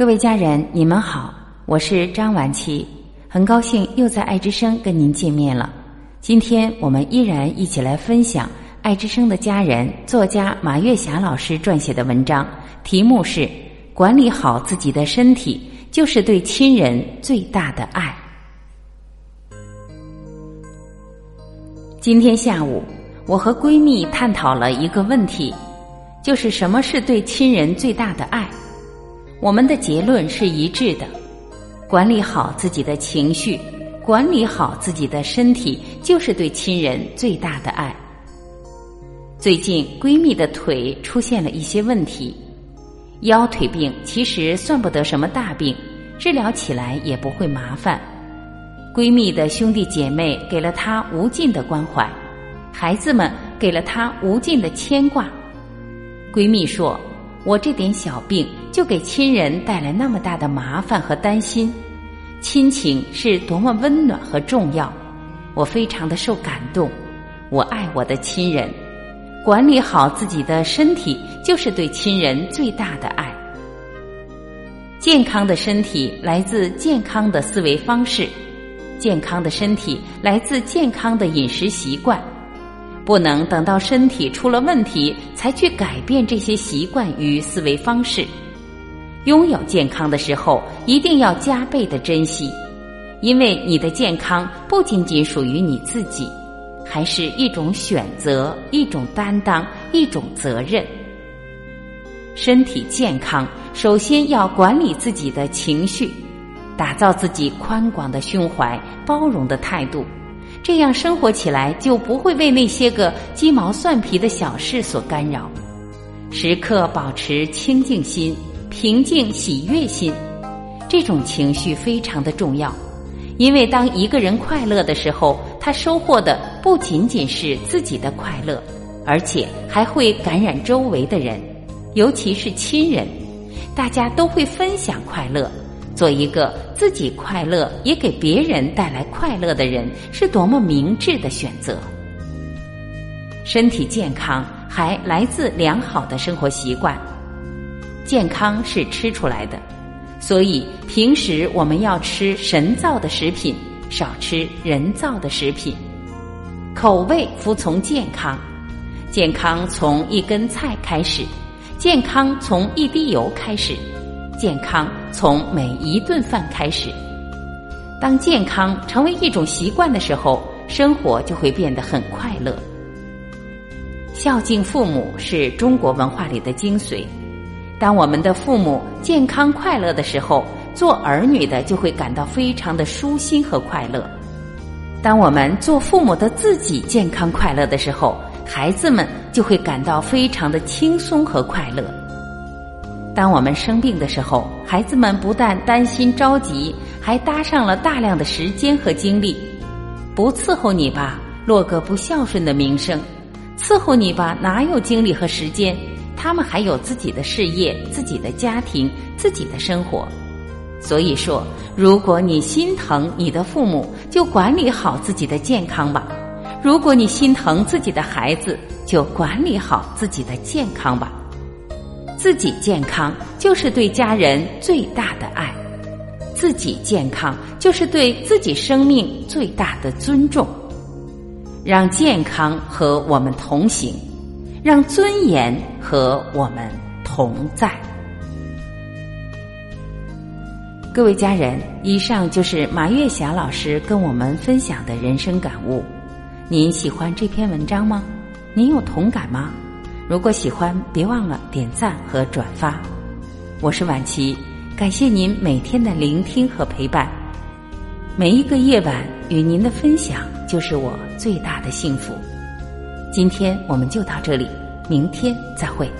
各位家人，你们好，我是张晚琪，很高兴又在爱之声跟您见面了。今天我们依然一起来分享爱之声的家人作家马月霞老师撰写的文章，题目是《管理好自己的身体，就是对亲人最大的爱》。今天下午，我和闺蜜探讨了一个问题，就是什么是对亲人最大的爱。我们的结论是一致的：管理好自己的情绪，管理好自己的身体，就是对亲人最大的爱。最近闺蜜的腿出现了一些问题，腰腿病其实算不得什么大病，治疗起来也不会麻烦。闺蜜的兄弟姐妹给了她无尽的关怀，孩子们给了她无尽的牵挂。闺蜜说。我这点小病就给亲人带来那么大的麻烦和担心，亲情是多么温暖和重要，我非常的受感动。我爱我的亲人，管理好自己的身体就是对亲人最大的爱。健康的身体来自健康的思维方式，健康的身体来自健康的饮食习惯。不能等到身体出了问题才去改变这些习惯与思维方式。拥有健康的时候，一定要加倍的珍惜，因为你的健康不仅仅属于你自己，还是一种选择、一种担当、一种责任。身体健康，首先要管理自己的情绪，打造自己宽广的胸怀、包容的态度。这样生活起来就不会为那些个鸡毛蒜皮的小事所干扰，时刻保持清净心、平静喜悦心，这种情绪非常的重要。因为当一个人快乐的时候，他收获的不仅仅是自己的快乐，而且还会感染周围的人，尤其是亲人，大家都会分享快乐。做一个自己快乐也给别人带来快乐的人，是多么明智的选择。身体健康还来自良好的生活习惯，健康是吃出来的，所以平时我们要吃神造的食品，少吃人造的食品。口味服从健康，健康从一根菜开始，健康从一滴油开始。健康从每一顿饭开始。当健康成为一种习惯的时候，生活就会变得很快乐。孝敬父母是中国文化里的精髓。当我们的父母健康快乐的时候，做儿女的就会感到非常的舒心和快乐。当我们做父母的自己健康快乐的时候，孩子们就会感到非常的轻松和快乐。当我们生病的时候，孩子们不但担心着急，还搭上了大量的时间和精力。不伺候你吧，落个不孝顺的名声；伺候你吧，哪有精力和时间？他们还有自己的事业、自己的家庭、自己的生活。所以说，如果你心疼你的父母，就管理好自己的健康吧；如果你心疼自己的孩子，就管理好自己的健康吧。自己健康就是对家人最大的爱，自己健康就是对自己生命最大的尊重。让健康和我们同行，让尊严和我们同在。各位家人，以上就是马月霞老师跟我们分享的人生感悟。您喜欢这篇文章吗？您有同感吗？如果喜欢，别忘了点赞和转发。我是晚琪，感谢您每天的聆听和陪伴。每一个夜晚与您的分享，就是我最大的幸福。今天我们就到这里，明天再会。